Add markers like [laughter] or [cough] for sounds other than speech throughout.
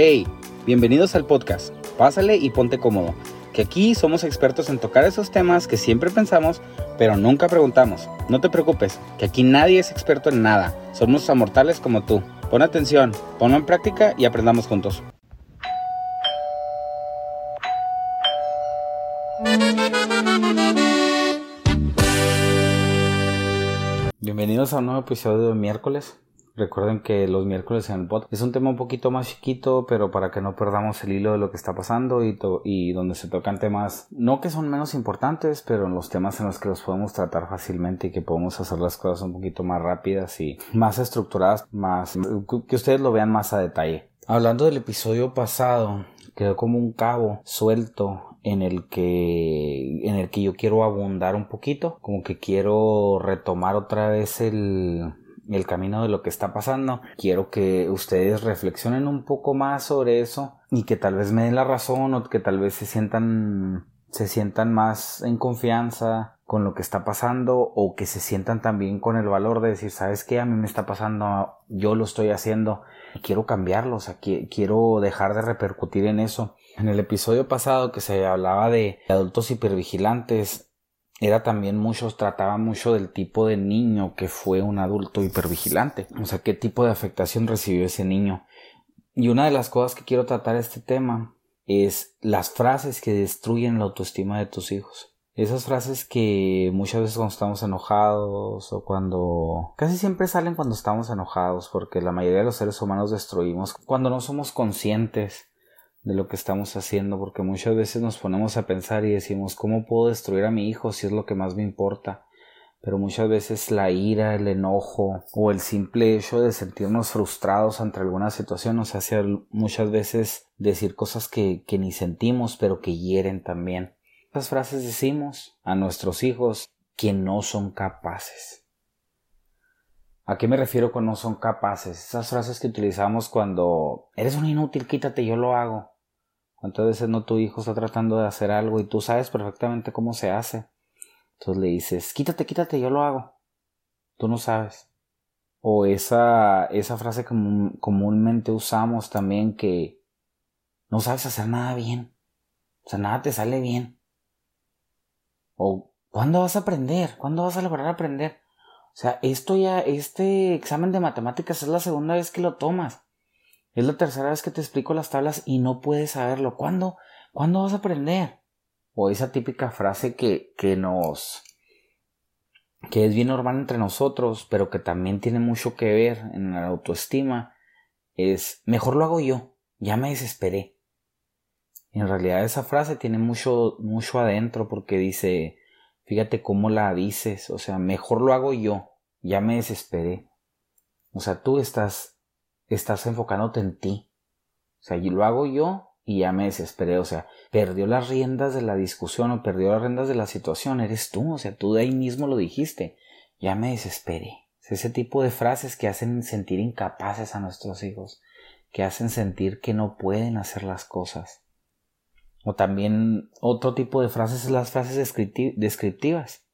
Hey, bienvenidos al podcast. Pásale y ponte cómodo, que aquí somos expertos en tocar esos temas que siempre pensamos, pero nunca preguntamos. No te preocupes, que aquí nadie es experto en nada. Somos amortales como tú. Pon atención, ponlo en práctica y aprendamos juntos. Bienvenidos a un nuevo episodio de miércoles. Recuerden que los miércoles en el podcast es un tema un poquito más chiquito, pero para que no perdamos el hilo de lo que está pasando y, y donde se tocan temas, no que son menos importantes, pero los temas en los que los podemos tratar fácilmente y que podemos hacer las cosas un poquito más rápidas y más estructuradas, más que ustedes lo vean más a detalle. Hablando del episodio pasado, quedó como un cabo suelto en el que en el que yo quiero abundar un poquito, como que quiero retomar otra vez el el camino de lo que está pasando. Quiero que ustedes reflexionen un poco más sobre eso y que tal vez me den la razón o que tal vez se sientan se sientan más en confianza con lo que está pasando o que se sientan también con el valor de decir, ¿sabes qué? A mí me está pasando, yo lo estoy haciendo, quiero cambiarlo, o sea, quiero dejar de repercutir en eso. En el episodio pasado que se hablaba de adultos hipervigilantes, era también muchos, trataba mucho del tipo de niño que fue un adulto hipervigilante. O sea, qué tipo de afectación recibió ese niño. Y una de las cosas que quiero tratar este tema es las frases que destruyen la autoestima de tus hijos. Esas frases que muchas veces cuando estamos enojados o cuando... casi siempre salen cuando estamos enojados porque la mayoría de los seres humanos destruimos cuando no somos conscientes de lo que estamos haciendo, porque muchas veces nos ponemos a pensar y decimos, ¿cómo puedo destruir a mi hijo si es lo que más me importa? Pero muchas veces la ira, el enojo o el simple hecho de sentirnos frustrados ante alguna situación nos hace muchas veces decir cosas que, que ni sentimos pero que hieren también. Estas frases decimos a nuestros hijos que no son capaces. ¿A qué me refiero con no son capaces? Esas frases que utilizamos cuando eres un inútil, quítate, yo lo hago. ¿Cuántas veces no tu hijo está tratando de hacer algo y tú sabes perfectamente cómo se hace? Entonces le dices, quítate, quítate, yo lo hago. Tú no sabes. O esa, esa frase que comúnmente usamos también que no sabes hacer nada bien. O sea, nada te sale bien. O ¿cuándo vas a aprender? ¿Cuándo vas a lograr aprender? Sea, esto ya, este examen de matemáticas es la segunda vez que lo tomas. Es la tercera vez que te explico las tablas y no puedes saberlo. ¿Cuándo? ¿Cuándo vas a aprender? O esa típica frase que, que nos... que es bien normal entre nosotros, pero que también tiene mucho que ver en la autoestima, es mejor lo hago yo, ya me desesperé. En realidad esa frase tiene mucho, mucho adentro porque dice, fíjate cómo la dices, o sea, mejor lo hago yo, ya me desesperé. O sea, tú estás estás enfocándote en ti. O sea, y lo hago yo y ya me desesperé. O sea, perdió las riendas de la discusión o perdió las riendas de la situación. Eres tú. O sea, tú de ahí mismo lo dijiste. Ya me desesperé. ese tipo de frases que hacen sentir incapaces a nuestros hijos. Que hacen sentir que no pueden hacer las cosas. O también otro tipo de frases es las frases descriptivas.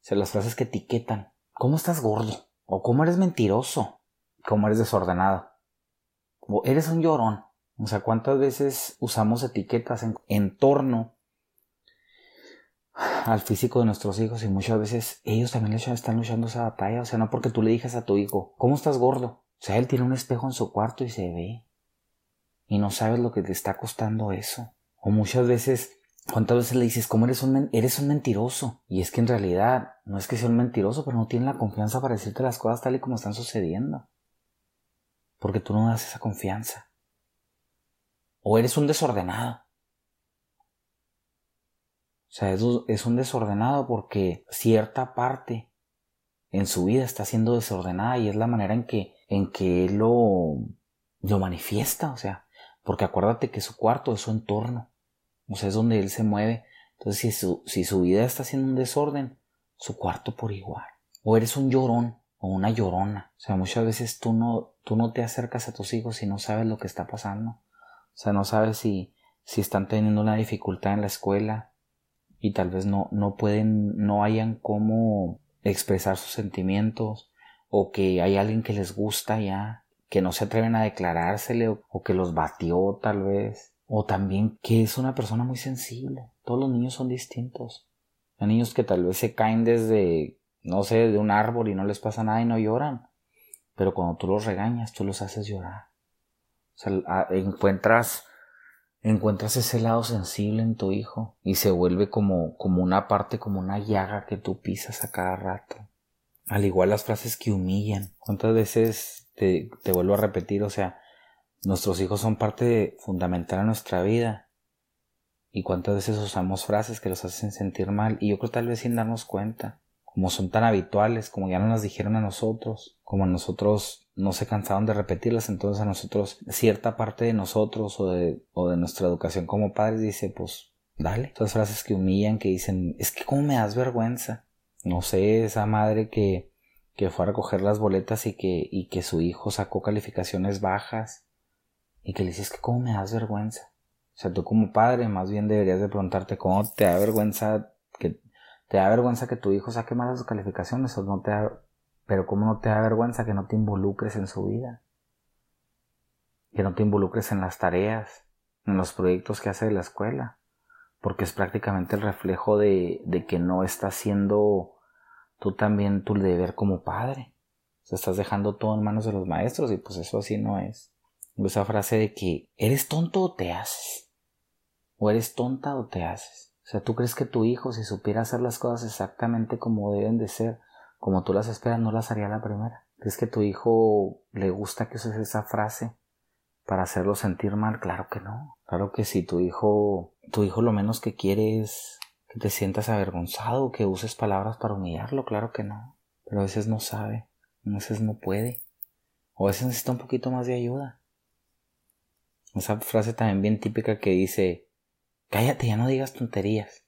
O sea, las frases que etiquetan. ¿Cómo estás gordo? ¿O cómo eres mentiroso? ¿Cómo eres desordenado? eres un llorón. O sea, ¿cuántas veces usamos etiquetas en, torno al físico de nuestros hijos y muchas veces ellos también están luchando esa batalla? O sea, no porque tú le digas a tu hijo, ¿cómo estás gordo? O sea, él tiene un espejo en su cuarto y se ve. Y no sabes lo que te está costando eso. O muchas veces, ¿cuántas veces le dices, ¿cómo eres un, eres un mentiroso? Y es que en realidad no es que sea un mentiroso, pero no tiene la confianza para decirte las cosas tal y como están sucediendo porque tú no das esa confianza. O eres un desordenado. O sea, es, un desordenado porque cierta parte en su vida está siendo desordenada y es la manera en que, en que él lo, lo manifiesta. O sea, porque acuérdate que su cuarto es su entorno. O sea, es donde él se mueve. Entonces, si su, si su vida está haciendo un desorden, su cuarto por igual. O eres un llorón o una llorona. O sea, muchas veces tú no, tú no te acercas a tus hijos y no sabes lo que está pasando. O sea, no sabes si, si están teniendo una dificultad en la escuela y tal vez no, no pueden, no hayan cómo expresar sus sentimientos o que hay alguien que les gusta ya, que no se atreven a declarársele o, que los batió tal vez. O también que es una persona muy sensible. Todos los niños son distintos. Hay niños que tal vez se caen desde, no sé, de un árbol y no les pasa nada y no lloran. Pero cuando tú los regañas, tú los haces llorar. O sea, encuentras, encuentras ese lado sensible en tu hijo y se vuelve como, como una parte, como una llaga que tú pisas a cada rato. Al igual las frases que humillan. ¿Cuántas veces te, te vuelvo a repetir? O sea, nuestros hijos son parte fundamental de nuestra vida. Y cuántas veces usamos frases que los hacen sentir mal. Y yo creo tal vez sin darnos cuenta. Como son tan habituales, como ya no las dijeron a nosotros, como a nosotros no se cansaron de repetirlas, entonces a nosotros, cierta parte de nosotros o de, o de nuestra educación como padres dice, pues, dale. Esas frases que humillan, que dicen, es que como me das vergüenza no sé, esa madre que, que fue a recoger las boletas y que, y que su hijo sacó calificaciones bajas y que le dices que cómo me das vergüenza. O sea, tú como padre más bien deberías de preguntarte cómo te da vergüenza que te da vergüenza que tu hijo saque malas calificaciones o no te da, pero cómo no te da vergüenza que no te involucres en su vida. Que no te involucres en las tareas, en los proyectos que hace de la escuela porque es prácticamente el reflejo de, de que no estás haciendo tú también tu deber como padre. O sea, estás dejando todo en manos de los maestros y pues eso así no es. Esa frase de que eres tonto o te haces. O eres tonta o te haces. O sea, tú crees que tu hijo, si supiera hacer las cosas exactamente como deben de ser, como tú las esperas, no las haría la primera. ¿Crees que tu hijo le gusta que uses esa frase para hacerlo sentir mal? Claro que no. Claro que si tu hijo tu hijo lo menos que quiere es que te sientas avergonzado, que uses palabras para humillarlo, claro que no. Pero a veces no sabe, a veces no puede, o a veces necesita un poquito más de ayuda. Esa frase también bien típica que dice, cállate, ya no digas tonterías.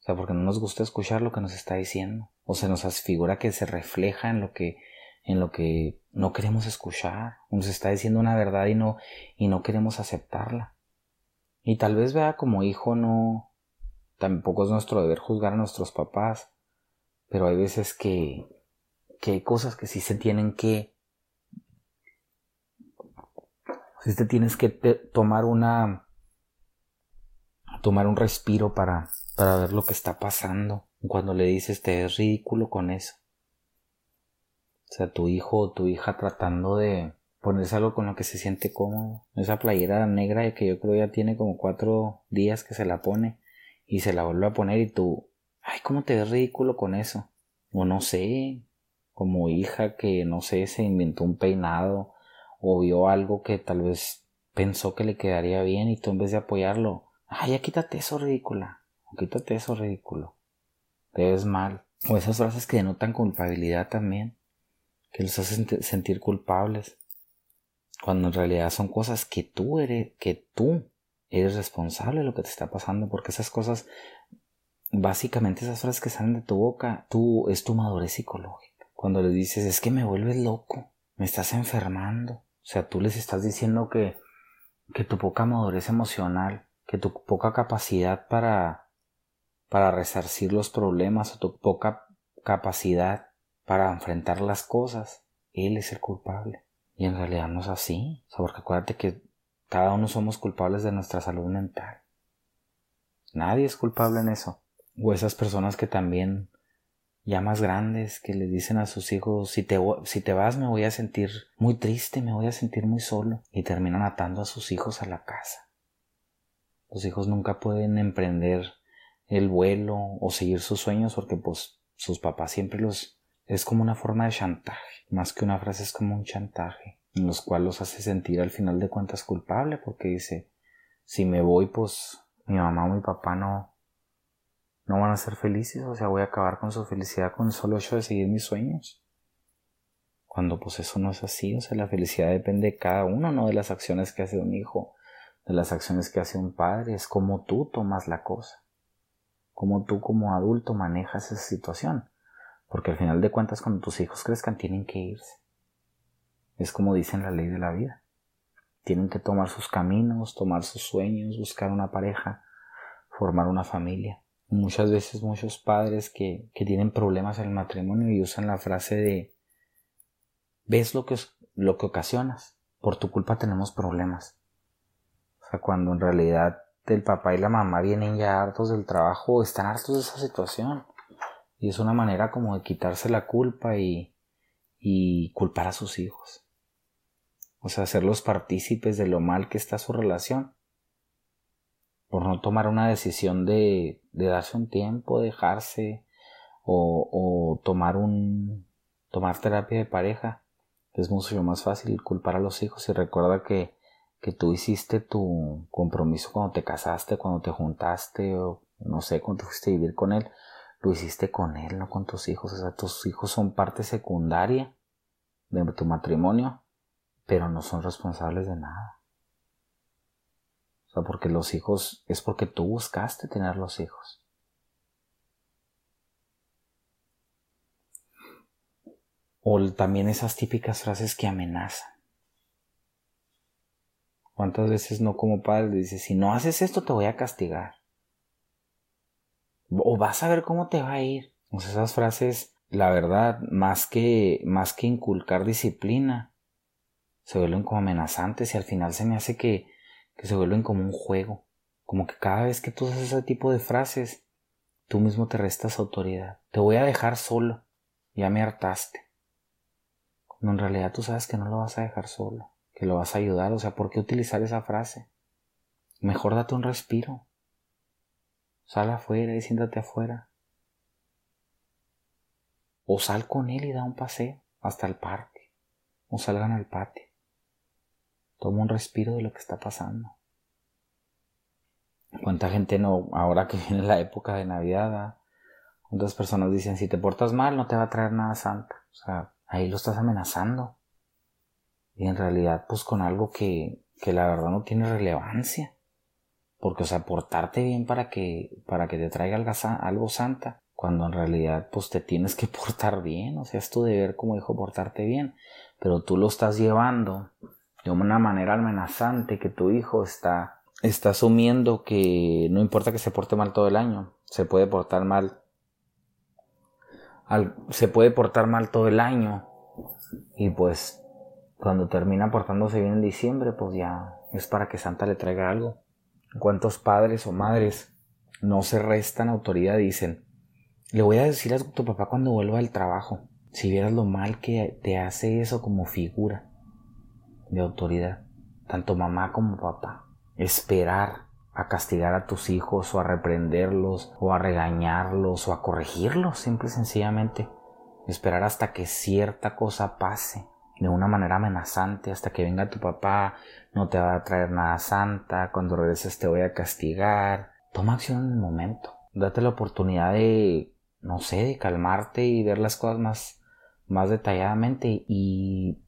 O sea, porque no nos gusta escuchar lo que nos está diciendo. O se nos figura que se refleja en lo que, en lo que no queremos escuchar. Nos está diciendo una verdad y no, y no queremos aceptarla. Y tal vez vea como hijo no, tampoco es nuestro deber juzgar a nuestros papás, pero hay veces que, que hay cosas que sí se tienen que, si te tienes que tomar una, tomar un respiro para, para ver lo que está pasando. Cuando le dices te es ridículo con eso. O sea, tu hijo o tu hija tratando de, ponerse algo con lo que se siente cómodo. Esa playera negra que yo creo ya tiene como cuatro días que se la pone y se la vuelve a poner y tú, ay, ¿cómo te ves ridículo con eso? O no sé, como hija que no sé, se inventó un peinado o vio algo que tal vez pensó que le quedaría bien y tú en vez de apoyarlo, ay, ya quítate eso ridícula, o quítate eso ridículo, te ves mal. O esas frases que denotan culpabilidad también, que los hacen sentir culpables cuando en realidad son cosas que tú eres, que tú eres responsable de lo que te está pasando, porque esas cosas, básicamente esas frases que salen de tu boca, tú, es tu madurez psicológica. Cuando le dices, es que me vuelves loco, me estás enfermando, o sea, tú les estás diciendo que, que tu poca madurez emocional, que tu poca capacidad para, para resarcir los problemas o tu poca capacidad para enfrentar las cosas, él es el culpable. Y en realidad no es así. O porque acuérdate que cada uno somos culpables de nuestra salud mental. Nadie es culpable en eso. O esas personas que también, ya más grandes, que le dicen a sus hijos, si te, si te vas me voy a sentir muy triste, me voy a sentir muy solo. Y terminan atando a sus hijos a la casa. Los hijos nunca pueden emprender el vuelo o seguir sus sueños porque pues sus papás siempre los... Es como una forma de chantaje más que una frase es como un chantaje, en los cuales los hace sentir al final de cuentas culpable, porque dice, si me voy, pues mi mamá o mi papá no, no van a ser felices, o sea, voy a acabar con su felicidad con el solo hecho de seguir mis sueños. Cuando pues eso no es así, o sea, la felicidad depende de cada uno, no de las acciones que hace un hijo, de las acciones que hace un padre, es como tú tomas la cosa, como tú como adulto manejas esa situación. Porque al final de cuentas, cuando tus hijos crezcan, tienen que irse. Es como dicen la ley de la vida. Tienen que tomar sus caminos, tomar sus sueños, buscar una pareja, formar una familia. Muchas veces muchos padres que, que tienen problemas en el matrimonio y usan la frase de ves lo que, lo que ocasionas. Por tu culpa tenemos problemas. O sea, cuando en realidad el papá y la mamá vienen ya hartos del trabajo, están hartos de esa situación. Y es una manera como de quitarse la culpa y, y culpar a sus hijos. O sea, hacerlos partícipes de lo mal que está su relación. Por no tomar una decisión de, darse un tiempo, dejarse, o, o tomar un, tomar terapia de pareja. Es mucho más fácil culpar a los hijos y recuerda que, que tú hiciste tu compromiso cuando te casaste, cuando te juntaste, o no sé, cuando te fuiste a vivir con él, lo hiciste con él, no con tus hijos. O sea, tus hijos son parte secundaria de tu matrimonio pero no son responsables de nada. Porque los hijos es porque tú buscaste tener los hijos. O también esas típicas frases que amenazan. ¿Cuántas veces no como padre dices, si no haces esto te voy a castigar? O vas a ver cómo te va a ir. Esas frases, la verdad, más que, más que inculcar disciplina, se vuelven como amenazantes y al final se me hace que, que se vuelven como un juego. Como que cada vez que tú haces ese tipo de frases, tú mismo te restas autoridad. Te voy a dejar solo. Ya me hartaste. Cuando en realidad tú sabes que no lo vas a dejar solo, que lo vas a ayudar. O sea, ¿por qué utilizar esa frase? Mejor date un respiro. Sal afuera y siéntate afuera. O sal con él y da un paseo hasta el parque. O salgan al patio. Toma un respiro de lo que está pasando. ¿Cuánta gente no, ahora que [laughs] viene la época de Navidad, cuántas personas dicen, si te portas mal no te va a traer nada santa? O sea, ahí lo estás amenazando. Y en realidad, pues con algo que, que la verdad no tiene relevancia. Porque, o sea, portarte bien para que, para que te traiga algo, algo santa, cuando en realidad, pues te tienes que [laughs] portar bien. O sea, es tu deber como hijo portarte bien. Pero tú lo estás llevando de una manera amenazante que tu hijo está, está asumiendo que no importa que se porte mal todo el año, se puede portar mal, se puede portar mal todo el año y pues cuando termina portándose bien en diciembre, pues ya es para que Santa le traiga algo. ¿Cuántos padres o madres no se restan autoridad dicen, le voy a decir a tu papá cuando vuelva al trabajo, si vieras lo mal que te hace eso como figura? De autoridad, tanto mamá como papá. Esperar a castigar a tus hijos o a reprenderlos o a regañarlos o a corregirlos, simple y sencillamente. Esperar hasta que cierta cosa pase de una manera amenazante, hasta que venga tu papá, no te va a traer nada santa, cuando regreses te voy a castigar. Toma acción en el momento. Date la oportunidad de, no sé, de calmarte y ver las cosas más, más detalladamente y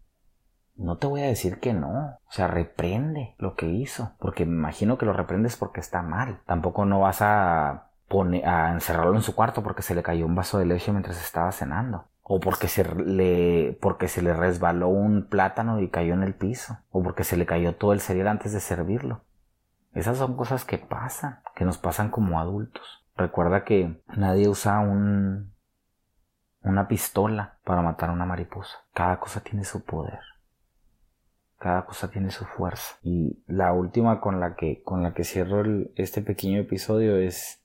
no te voy a decir que no. O sea, reprende lo que hizo. Porque me imagino que lo reprendes porque está mal. Tampoco no vas a, poner, a encerrarlo en su cuarto porque se le cayó un vaso de leche mientras estaba cenando. O porque se le, porque se le resbaló un plátano y cayó en el piso. O porque se le cayó todo el cereal antes de servirlo. Esas son cosas que pasan, que nos pasan como adultos. Recuerda que nadie usa un, una pistola para matar a una mariposa. Cada cosa tiene su poder. Cada cosa tiene su fuerza. Y la última con la que, con la que cierro este pequeño episodio es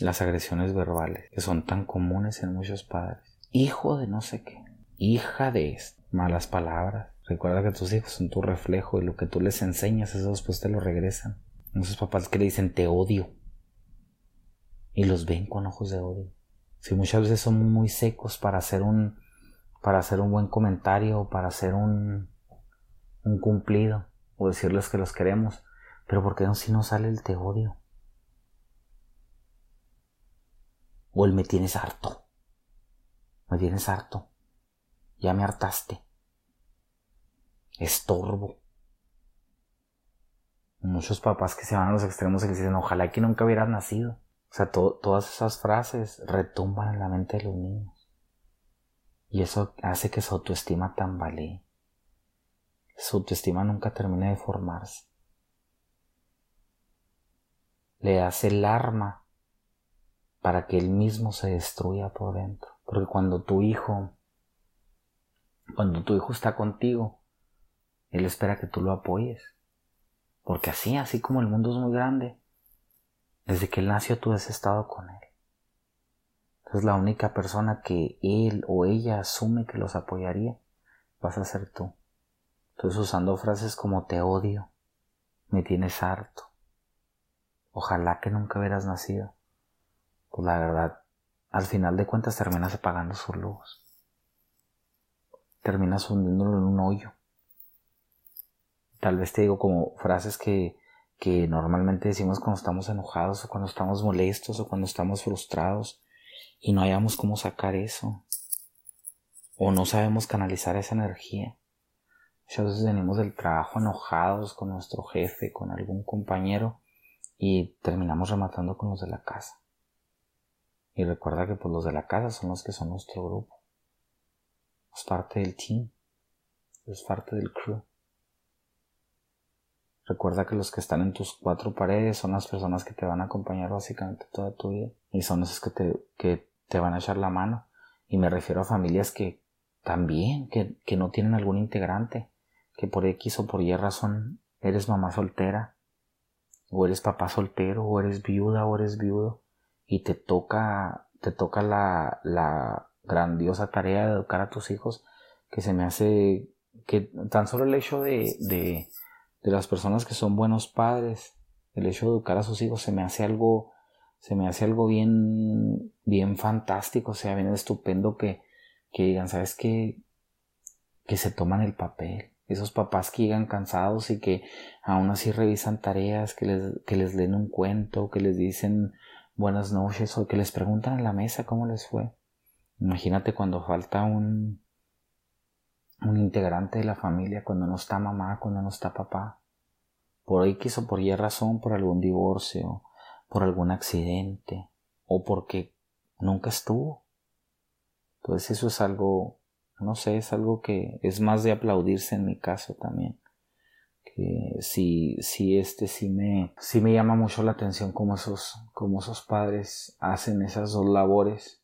las agresiones verbales, que son tan comunes en muchos padres. Hijo de no sé qué, hija de malas palabras. Recuerda que tus hijos son tu reflejo y lo que tú les enseñas, eso después te lo regresan. Esos papás que le dicen te odio y los ven con ojos de odio. Si muchas veces son muy secos para hacer un para hacer un buen comentario, para hacer un un cumplido o decirles que los queremos, pero ¿por qué no si no sale el te odio? O el me tienes harto. Me tienes harto. Ya me hartaste. Estorbo. Muchos papás que se van a los extremos y les dicen, ojalá que nunca hubieras nacido. O sea, todas esas frases retumban en la mente de los niños. Y eso hace que su autoestima tambalee su autoestima nunca termina de formarse. Le hace el arma para que él mismo se destruya por dentro. Porque cuando tu hijo Cuando tu hijo está contigo, él espera que tú lo apoyes. Porque así, así como el mundo es muy grande, desde que él nació tú has estado con él. Entonces la única persona que él o ella asume que los apoyaría vas a ser tú. Entonces usando frases como te odio, me tienes harto, ojalá que nunca hubieras nacido. Pues la verdad, al final de cuentas terminas apagando sus luz. Terminas hundiéndolo en un hoyo. Tal vez te digo como frases que, que normalmente decimos cuando estamos enojados o cuando estamos molestos o cuando estamos frustrados y no hayamos cómo sacar eso. O no sabemos canalizar esa energía. Muchas veces venimos del trabajo enojados con nuestro jefe, con algún compañero y terminamos rematando con los de la casa. Y recuerda que pues los de la casa son los que son nuestro grupo. Es parte del team. Es parte del crew. Recuerda que los que están en tus cuatro paredes son las personas que te van a acompañar básicamente toda tu vida. Y son esos que te, que te van a echar la mano. Y me refiero a familias que también, que, que no tienen algún integrante. Que por X o por Y razón eres mamá soltera. O eres papá soltero. O eres viuda o eres viudo. Y te toca, te toca la, la grandiosa tarea de educar a tus hijos. Que se me hace que tan solo el hecho de, de de las personas que son buenos padres, el hecho de educar a sus hijos se me hace algo, se me hace algo bien, bien fantástico, o sea, bien estupendo que, que digan, ¿sabes qué? Que se toman el papel. Esos papás que llegan cansados y que aún así revisan tareas, que les, que les leen un cuento, que les dicen buenas noches o que les preguntan en la mesa cómo les fue. Imagínate cuando falta un, un integrante de la familia cuando no está mamá, cuando no está papá. Por X o por Y razón, por algún divorcio, por algún accidente, o porque nunca estuvo. Entonces eso es algo, no sé, es algo que es más de aplaudirse en mi caso también. Que sí, sí, este sí me, sí me llama mucho la atención cómo esos, cómo esos padres hacen esas dos labores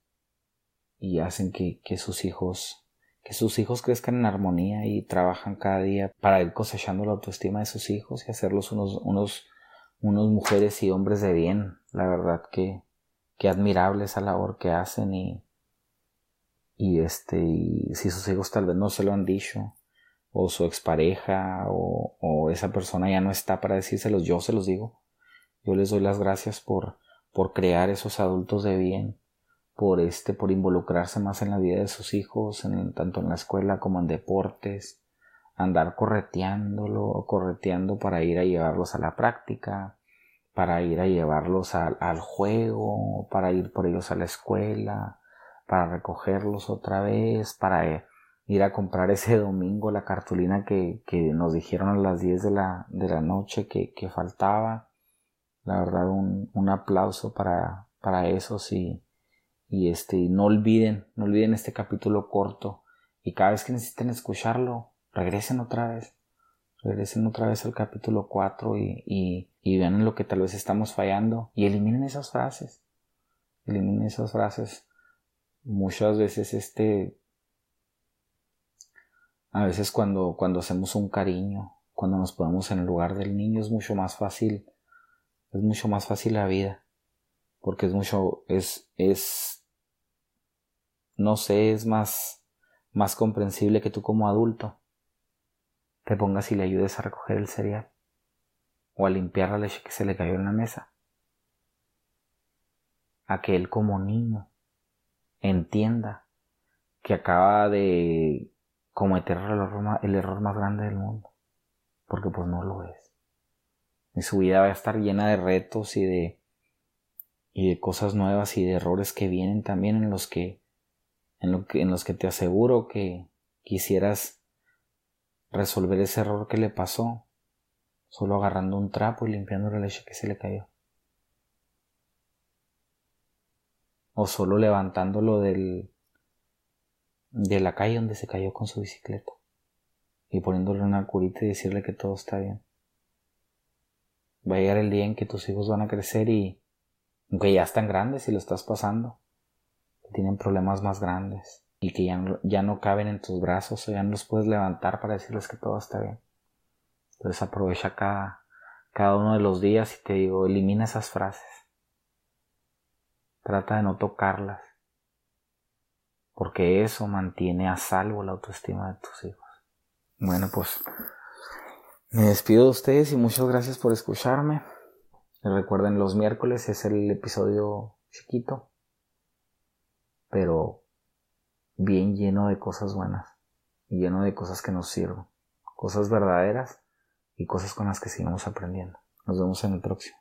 y hacen que, que sus hijos que sus hijos crezcan en armonía y trabajan cada día para ir cosechando la autoestima de sus hijos y hacerlos unos, unos, unos mujeres y hombres de bien. La verdad que, que admirable esa labor que hacen y, y este, si sus hijos tal vez no se lo han dicho, o su expareja, o, o esa persona ya no está para decírselos, yo se los digo. Yo les doy las gracias por, por crear esos adultos de bien, por este, por involucrarse más en la vida de sus hijos, en, tanto en la escuela como en deportes, andar correteándolo, correteando para ir a llevarlos a la práctica, para ir a llevarlos al juego, para ir por ellos a la escuela, para recogerlos otra vez, para ir a comprar ese domingo la cartulina que, que nos dijeron a las 10 de la, de la noche que, que faltaba. La verdad, un, un aplauso para, para eso, sí y este, no olviden, no olviden este capítulo corto. Y cada vez que necesiten escucharlo, regresen otra vez. Regresen otra vez al capítulo 4 y, y, y vean en lo que tal vez estamos fallando. Y eliminen esas frases. Eliminen esas frases. Muchas veces este. A veces cuando, cuando hacemos un cariño, cuando nos ponemos en el lugar del niño, es mucho más fácil. Es mucho más fácil la vida. Porque es mucho. es. es no sé, es más, más comprensible que tú como adulto te pongas y le ayudes a recoger el cereal o a limpiar la leche que se le cayó en la mesa. A que él como niño entienda que acaba de cometer el error, el error más grande del mundo, porque pues no lo es. Y su vida va a estar llena de retos y de y de cosas nuevas y de errores que vienen también en los que en, los que te aseguro que quisieras resolver ese error que le pasó solo agarrando un trapo y limpiando la leche que se le cayó. O solo levantándolo del, de la calle donde se cayó con su bicicleta y poniéndole una curita y decirle que todo está bien. Va a llegar el día en que tus hijos van a crecer y, aunque ya están grandes y lo estás pasando, tienen problemas más grandes, y que ya no, ya no caben en tus brazos o ya no los puedes levantar para decirles que todo está bien. Entonces aprovecha cada, cada uno de los días y te digo, elimina esas frases. Trata de no tocarlas. Porque eso mantiene a salvo la autoestima de tus hijos. Bueno, pues me despido de ustedes y muchas gracias por escucharme. Recuerden, los miércoles es el episodio chiquito, pero bien lleno de cosas buenas y lleno de cosas que nos sirven, cosas verdaderas y cosas con las que sigamos aprendiendo. Nos vemos en el próximo.